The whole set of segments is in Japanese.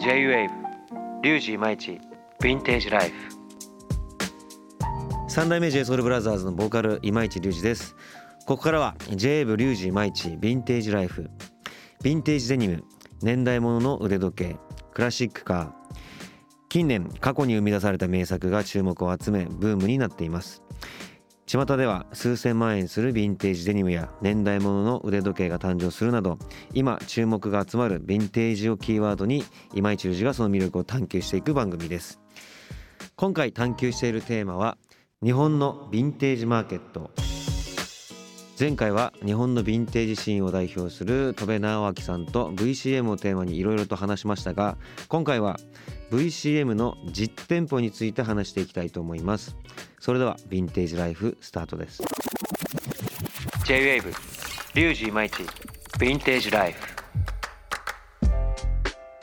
J-WAVE リュウジイマイチヴィンテージライフ。三代目 J SOUL BROTHERS のボーカル今市隆二です。ここからは J-WAVE リュウジイマイチヴィンテージライフ。ヴィンテージデニム年代物の腕時計クラシックカー。近年過去に生み出された名作が注目を集めブームになっています。巷では数千万円するヴィンテージデニムや年代物の腕時計が誕生するなど今注目が集まるヴィンテージをキーワードに今市隆二がその魅力を探求していく番組です。今回探求しているテーマは日本のヴィンテージマーケット。前回は日本のヴィンテージシーンを代表する戸部直明さんと VCM をテーマにいろいろと話しましたが今回は VCM の実店舗について話していきたいと思います。それではヴィンテージライフスタートです。J-WAVE リュウジイマイチヴィンテージライフ。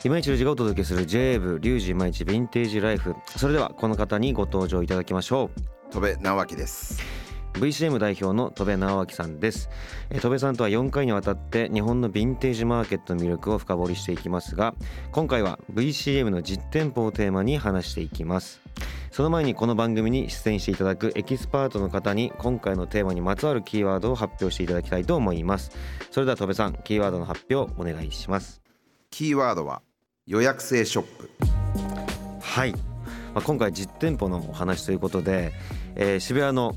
今市隆二がお届けする J-WAVE リュウジイマイチヴィンテージライフ。それではこの方にご登場いただきましょう。戸部直明です VCM 代表の戸部直明さんです。戸部さんとは4回にわたって日本のヴィンテージマーケットの魅力を深掘りしていきますが今回は VCM の実店舗をテーマに話していきます。その前にこの番組に出演していただくエキスパートの方に今回のテーマにまつわるキーワードを発表していただきたいと思います。それでは戸部さんキーワードの発表お願いします。キーワードは予約制ショップ。はい、まあ、今回実店舗のお話ということで、えー、渋谷の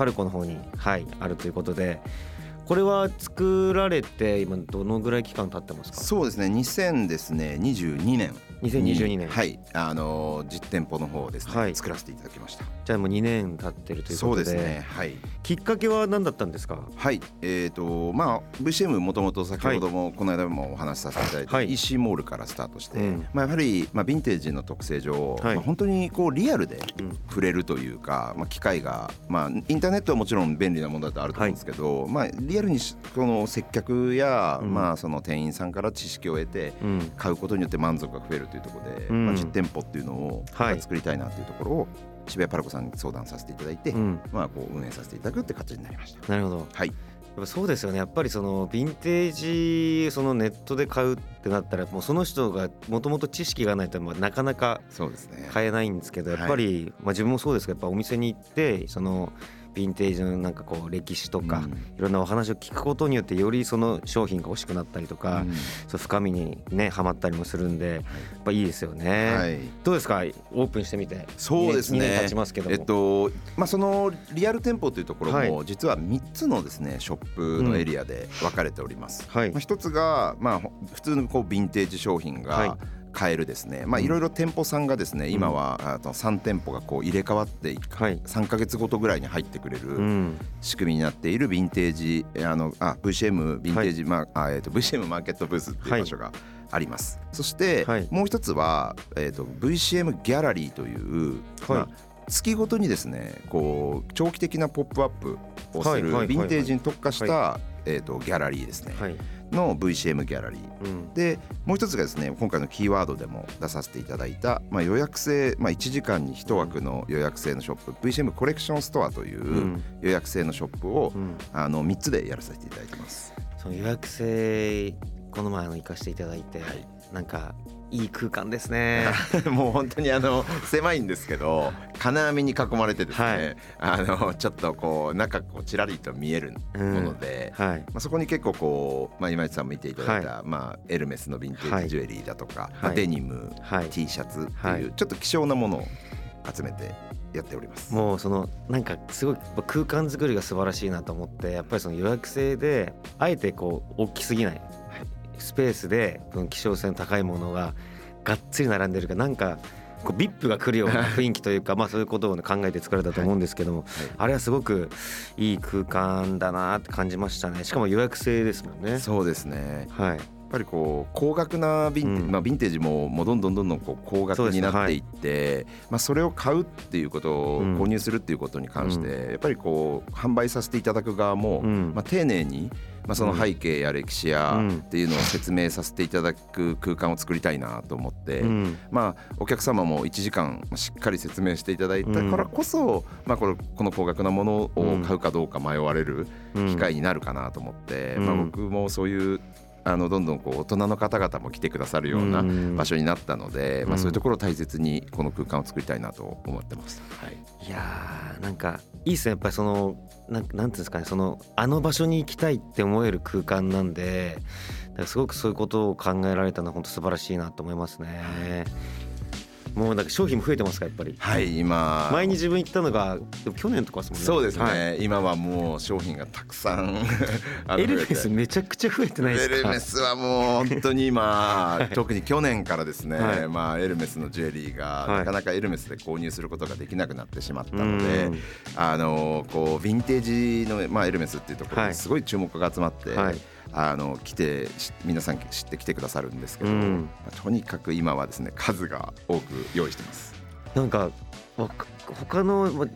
パルコの方に、はい、あるということでこれは作られて今どのぐらい期間経ってますか？そうですね2000ですね22年。2022年。はい。あの実店舗の方ですね、はい、作らせていただきました。じゃあもう2年経ってるということで。そうですね。はい。きっかけは何だったんですか？はい。えっ、ー、とまあ VCM もともと先ほどもこの間もお話しさせていただいた、はい、EC モールからスタートして、うん、まあやはりまあヴィンテージの特性上、はい、まあ、本当にこうリアルで触れるというか、まあ機会がまあインターネットはもちろん便利なものだとあると思うんですけど、はい、まあリアルにこの接客や、うん、まあその店員さんから知識を得て買うことによって満足が増えるというところで、うん。まあ、実店舗っていうのを作りたいなっていうところを渋谷パラコさんに相談させていただいて、うん、まあ、こう運営させていただくって形になりました。なるほど、はい。やっぱそうですよね。やっぱりそのヴィンテージそのネットで買うってなったらもうその人がもともと知識がないとなかなか買えないんですけどやっぱりまあ自分もそうですけどやっぱお店に行ってそのヴィンテージのなんかこう歴史とか、いろんなお話を聞くことによってよりその商品が欲しくなったりとか、そう深みにねはまったりもするんで、やっぱいいですよね、はい、どうですか？オープンしてみて。そうですね。経ちますけどえっとまあそのリアル店舗というところも、実は3つのですねショップのエリアで分かれております、はい。まあ、一つがまあ普通のこうヴィンテージ商品が、はい買えるですね。まあいろいろ店舗さんがですね今はあと3店舗がこう入れ替わって3か月ごとぐらいに入ってくれる仕組みになっているヴィンテージあのあ VCM ヴィンテージ、まあえー、と VCM マーケットブースっていう場所があります、そしてもう一つは、えー、と VCM ギャラリーという、まあ、月ごとにですねこう長期的なポップアップをするヴィンテージに特化した、えー、とギャラリーですね。の VCM ギャラリー、うん、でもう一つがですね今回のキーワードでも出させていただいた、まあ、予約制、まあ、1時間に1枠の予約制のショップ、うん、VCM コレクションストアという予約制のショップを、うん、あの3つでやらせていただいてます。その予約制この前の行かせていただいて、はい、なんかいい空間ですね。もう本当にあの狭いんですけど金網に囲まれてですね、はい、あのちょっとこう中こうちらりと見えるもので、うん。はい、まあ、そこに結構こう、まあ、今市さんも見ていただいた、はい、まあ、エルメスのヴィンテージジュエリーだとか、まあ、デニム、T シャツっていうちょっと希少なものを集めてやっております。もうそのなんかすごい空間作りが素晴らしいなと思ってやっぱりその予約制であえてこう大きすぎないスペースでこの希少性の高いものががっつり並んでるかなんかこう VIP が来るような雰囲気というか まあそういうことを、ね、考えて作られたと思うんですけども、はい。はい、あれはすごくいい空間だなって感じましたね。しかも予約制ですもんね。そうですね。はい。やっぱりこう高額なヴィンテージ、うん、まあ、ヴィンテージももうどんどんどんどんこう高額になっていって、はい、まあ、それを買うっていうことを購入するっていうことに関して、やっぱりこう販売させていただく側も、まあ、丁寧にまあ、その背景や歴史やっていうのを説明させていただく空間を作りたいなと思って、まあ、お客様も1時間しっかり説明していただいたからこそ、まあ、このこの高額なものを買うかどうか迷われる機会になるかなと思って、まあ、僕もそういうあのどんどんこう大人の方々も来てくださるような場所になったので、まあ、そういうところを大切にこの空間を作りたいなと思ってます。はい、いやーなんかいいっすねやっぱりそのなんなんていうんですかねそのあの場所に行きたいって思える空間なんですごくそういうことを考えられたのは本当素晴らしいなと思いますね。もうなんか商品も増えてますかやっぱり？はい今。前に自分行ったのが去年とかですもんね。そうですね、はい、今はもう商品がたくさん エルメスめちゃくちゃ増えてないですか？エルメスはもう本当に今特に去年からですね、はい、まあエルメスのジュエリーがなかなかエルメスで購入することができなくなってしまったので、あのこうヴィンテージのまあエルメスっていうところにすごい注目が集まって、はいあの来て皆さん知ってきてくださるんですけど、うん、とにかく今はですね数が多く用意してます。なんか他の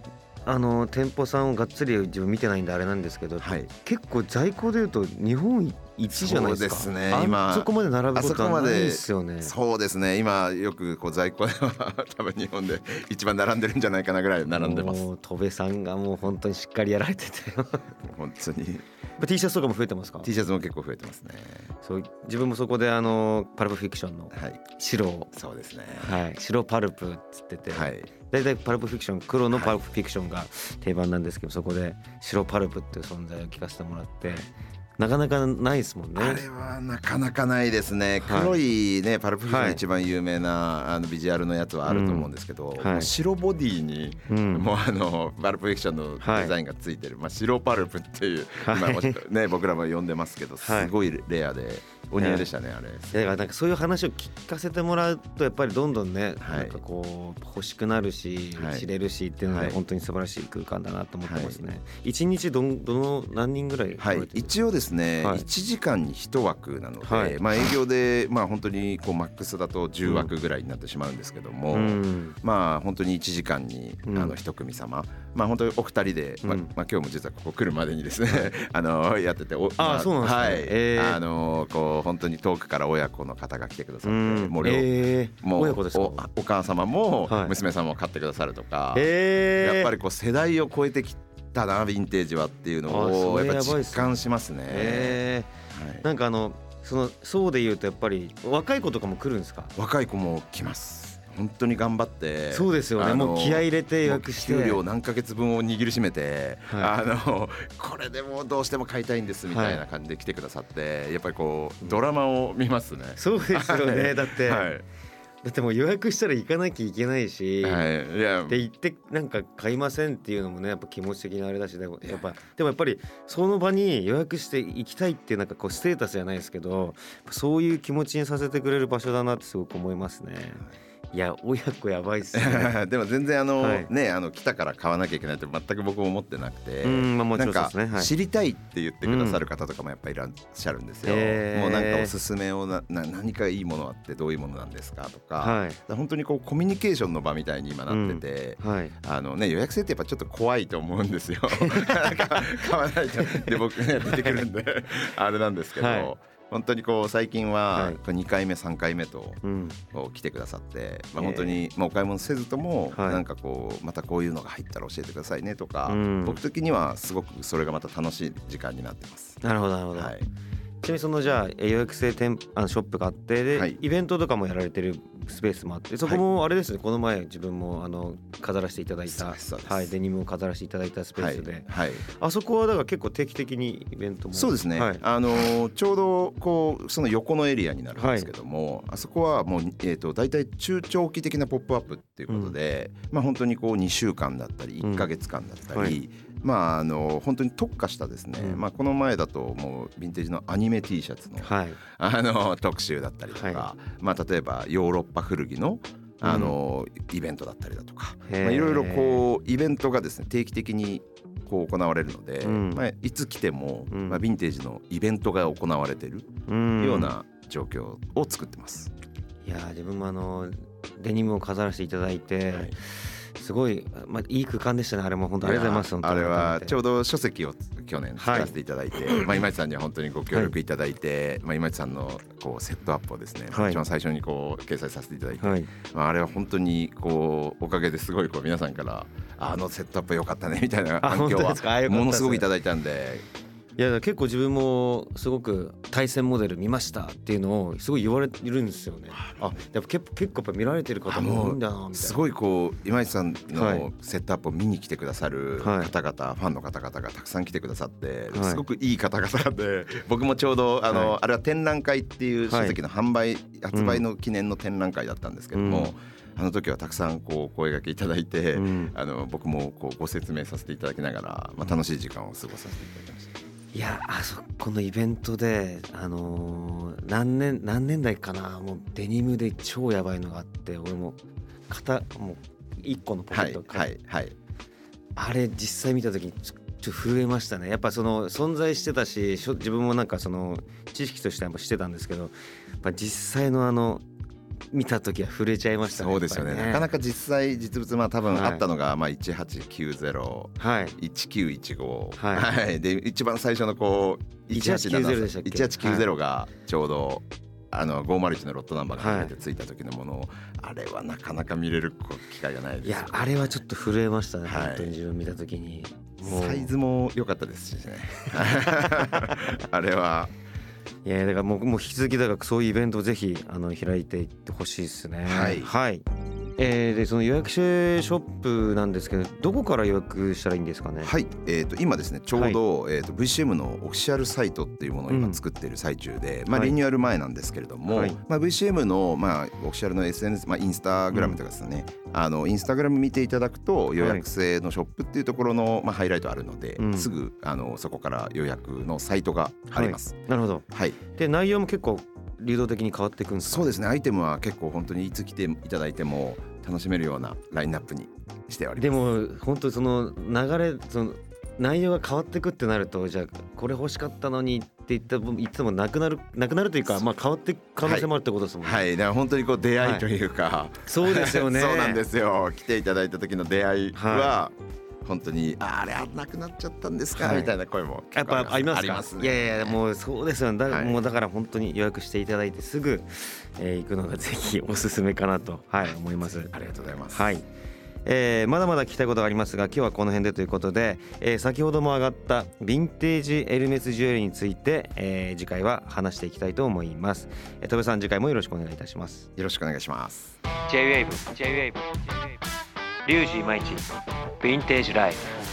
あの店舗さんをがっつり自分見てないんであれなんですけど、はい、結構在庫でいうと日本一じゃないですか。そうですね。今そこまで並ぶことはないですよね。そうですね。今よくこう在庫では多分日本で 一番並んでるんじゃないかなぐらい並んでます。戸部さんがもう本当にしっかりやられてて 本当に。T シャツとかも増えてますか？T シャツも結構増えてますねそう自分もそこであのパルプフィクションの白を、はい、そうですねはい白パルプっつってて、はい、大体パルプフィクション黒のパルプフィクションが定番なんですけど、そこで白パルプっていう存在を聞かせてもらってなかなかないですもんね。あれはなかなかないですね。黒いね、パルプフィが一番有名なあのビジュアルのやつはあると思うんですけど、はい、白ボディに、もうあのパルプフィクションのデザインがついてる、まあ、白パルプっていう、はい、ね、僕らも呼んでますけどすごいレアで。お似合いでしたね、あれ。だからなんかそういう話を聞かせてもらうとやっぱりどんどんね、なんかこう欲しくなるし、知れるしっていうのが本当に素晴らしい空間だなと思ってますね。一、日どどの何人ぐらいはい。一応ですね、は1時間に1枠なので、まあ営業でまあ本当にこうマックスだと10枠ぐらいになってしまうんですけども、まあ本当に1時間にあの1組様、まあ本当にお二人で、まあまあ今日も実はここ来るまでにですね、あのやってて、あそうなんですね。はい、あのこう本当に遠くから親子の方が来てくださって、もう,、えー、もう親子ですか？お母様も娘さんも買ってくださるとか、はい、やっぱりこう世代を超えてきたなヴィンテージはっていうのをやっぱ実感しますね。えー、はい、なんかあのそのそうで言うとやっぱり若い子とかも来るんですか？若い子も来ます。本当に頑張ってそうですよね。もう気合い入れて予約して。給料何ヶ月分を握りしめて、はい、あのこれでもどうしても買いたいんですみたいな感じで来てくださって、はい、やっぱりこうドラマを見ますね。そうですよね。だって、はいだってもう予約したら行かなきゃいけないし、はい、いや。で行ってなんか買いませんっていうのもねやっぱ気持ち的なあれだしでもや。っぱでもやっぱりその場に予約して行きたいっていうなんかこうステータスじゃないですけどそういう気持ちにさせてくれる場所だなってすごく思いますね。はいいや親子やばいっすね。でも全然あの、はい、ねあの来たから買わなきゃいけないって全く僕も思ってなくて、まあ、もちろんね、はい、知りたいって言ってくださる方とかもやっぱりいらっしゃるんですよ、うん、もうなんかおすすめをなな何かいいものあってどういうものなんですかとか、はい、本当にこうコミュニケーションの場みたいに今なってて、うん、はい、あのね予約制ってやっぱちょっと怖いと思うんですよ。買わないと。で僕ね出てくるんで あれなんですけど。本当にこう最近は2回目3回目と来てくださって、まあ、本当にまあお買い物せずともなんかこうまたこういうのが入ったら教えてくださいねとか、僕的にはすごくそれがまた楽しい時間になってます。なるほどなるほど、はい。ちなみにそのじゃあ予約制店あのショップがあってで、はい、イベントとかもやられてるスペースもあってそこもあれですね、はい、この前自分もあの飾らせていただいたはいデニムを飾らせていただいたスペースで、はい、あそこはだから結構定期的にイベントもそうですね、あのちょうどこうその横のエリアになるんですけども、あそこはもうえっ、ー、と大体中長期的なポップアップっていうことで、うん、まあ本当にこう2週間だったり1か月間だったり、うんまあ、あの本当に特化したですね、うん、まあ、この前だともうヴィンテージのアニメ T シャツのはい、あの特集だったりとか、はい、まあ、例えばヨーロッパ古着のあの、イベントだったりだとか、まあ、いろいろこうイベントがですね定期的にこう行われるので、うん、まあ、いつ来ても、うん、まあ、ヴィンテージのイベントが行われてるような状況を作ってます。いや自分もあのデニムを飾らせていただいて、はいすごい、まあ、いい空間でしたねあれも本当ありがとうございますあれはちょうど書籍を去年作らせていただいて、はい、まあ、今市さんには本当にご協力いただいて、はい、まあ、今市さんのこうセットアップをですね、はい、一番最初にこう掲載させていただいて、はい、まあ、あれは本当にこうおかげですごいこう皆さんからあのセットアップ良かったねみたいな反響はものすごくいただいたんで。いや結構自分もすごく対戦モデル見ましたっていうのをすごい言われてるんですよね。あやっぱ結結構やっぱ見られてる方も多いんだなみたいな。すごいこう今市さんのセットアップを見に来てくださる方々、はい、ファンの方々がたくさん来てくださって、はい、すごくいい方々で 僕もちょうどあの、はい、あれは展覧会っていう書籍の販売、発売の記念の展覧会だったんですけども。うんあの時はたくさんこう声がけいただいて、うん、あの僕もこうご説明させていただきながら、まあ、楽しい時間を過ごさせていただきました。いやあそこのイベントで、あのー、何年何年代かなもうデニムで超やばいのがあって俺も肩もう1個のポケットはい、はい、あれ実際見た時にちょっと震えましたね。やっぱその存在してたし自分もなんかその知識としてはしてたんですけどやっぱ実際のあの見た時は触れちゃいましたねそうですよね、ね、なかなか実際実物まあ多分あったのが、まあ1890、はい、1915、はい、はい、で一番最初のこう1890 1890がちょうど、あの501のロットナンバーが初めてついた時のもの。を、はい、あれはなかなか見れる機会がないです、ね、いやあれはちょっと震えましたね、はい、本当に自分見た時に。サイズも良かったですしね。あれはいやだからもうもう引き続きだからそういうイベントをぜひあの開いていってほしいですね。はい、はいえー、でその予約ショップなんですけどどこから予約したらいいんですかね？はい、えーと、今ですねちょうど、はい、えーと、VCM のオフィシャルサイトっていうものを今作っている最中で、うん、まあ、リニューアル前なんですけれども、はい、まあ、VCM の、まあ、オフィシャルの SNS、まあ、インスタグラムとかですね、うん、あのインスタグラム見ていただくと予約制のショップっていうところの、まあ、ハイライトあるので、うん、すぐあのそこから予約のサイトがあります。なるほど、はい、で内容も結構流動的に変わっていくんですそうですね。アイテムは結構本当にいつ来ていただいても楽しめるようなラインナップにしております。でも本当その流れその内容が変わってくってなるとじゃあこれ欲しかったのにって言ったいつもなくなるなくなるというかまあ変わっていく可能性もあるってことですもんね。はい、はい、だから本当にこう出会いというか、はい、そうですよね。そうなんですよ。来ていただいた時の出会いは、はい、本当にああれなくなっちゃったんですか、みたいな声もやっぱありますか？すね、いやいやもうそうですよ。だ、はい、もうだから本当に予約していただいてすぐ、えー、行くのが ぜひおすすめかなとはい思います。ありがとうございます。はい。えー、まだまだ聞きたいことがありますが今日はこの辺でということで、えー、先ほども上がったヴィンテージエルメスジュエリーについて、えー、次回は話していきたいと思います、えー、戸部さん次回もよろしくお願いいたします。よろしくお願いします。J-WAVE J-WAVE リュウジイマイチヴィンテージライフ。